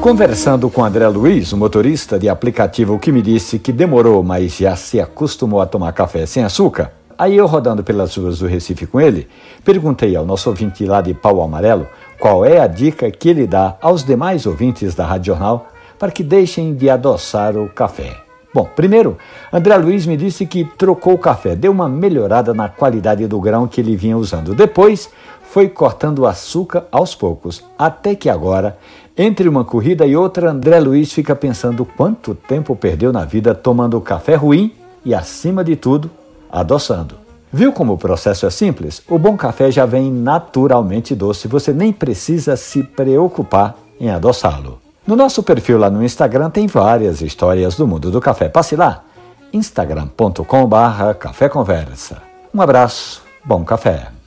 Conversando com André Luiz, o motorista de aplicativo que me disse que demorou, mas já se acostumou a tomar café sem açúcar, aí eu rodando pelas ruas do Recife com ele, perguntei ao nosso ouvinte lá de Pau Amarelo qual é a dica que ele dá aos demais ouvintes da Rádio Jornal para que deixem de adoçar o café. Bom, primeiro, André Luiz me disse que trocou o café, deu uma melhorada na qualidade do grão que ele vinha usando. Depois, foi cortando o açúcar aos poucos, até que agora, entre uma corrida e outra, André Luiz fica pensando quanto tempo perdeu na vida tomando café ruim e, acima de tudo, adoçando. Viu como o processo é simples? O bom café já vem naturalmente doce, você nem precisa se preocupar em adoçá-lo. No nosso perfil lá no Instagram tem várias histórias do mundo do café. Passe lá, instagram.com/café conversa. Um abraço, bom café.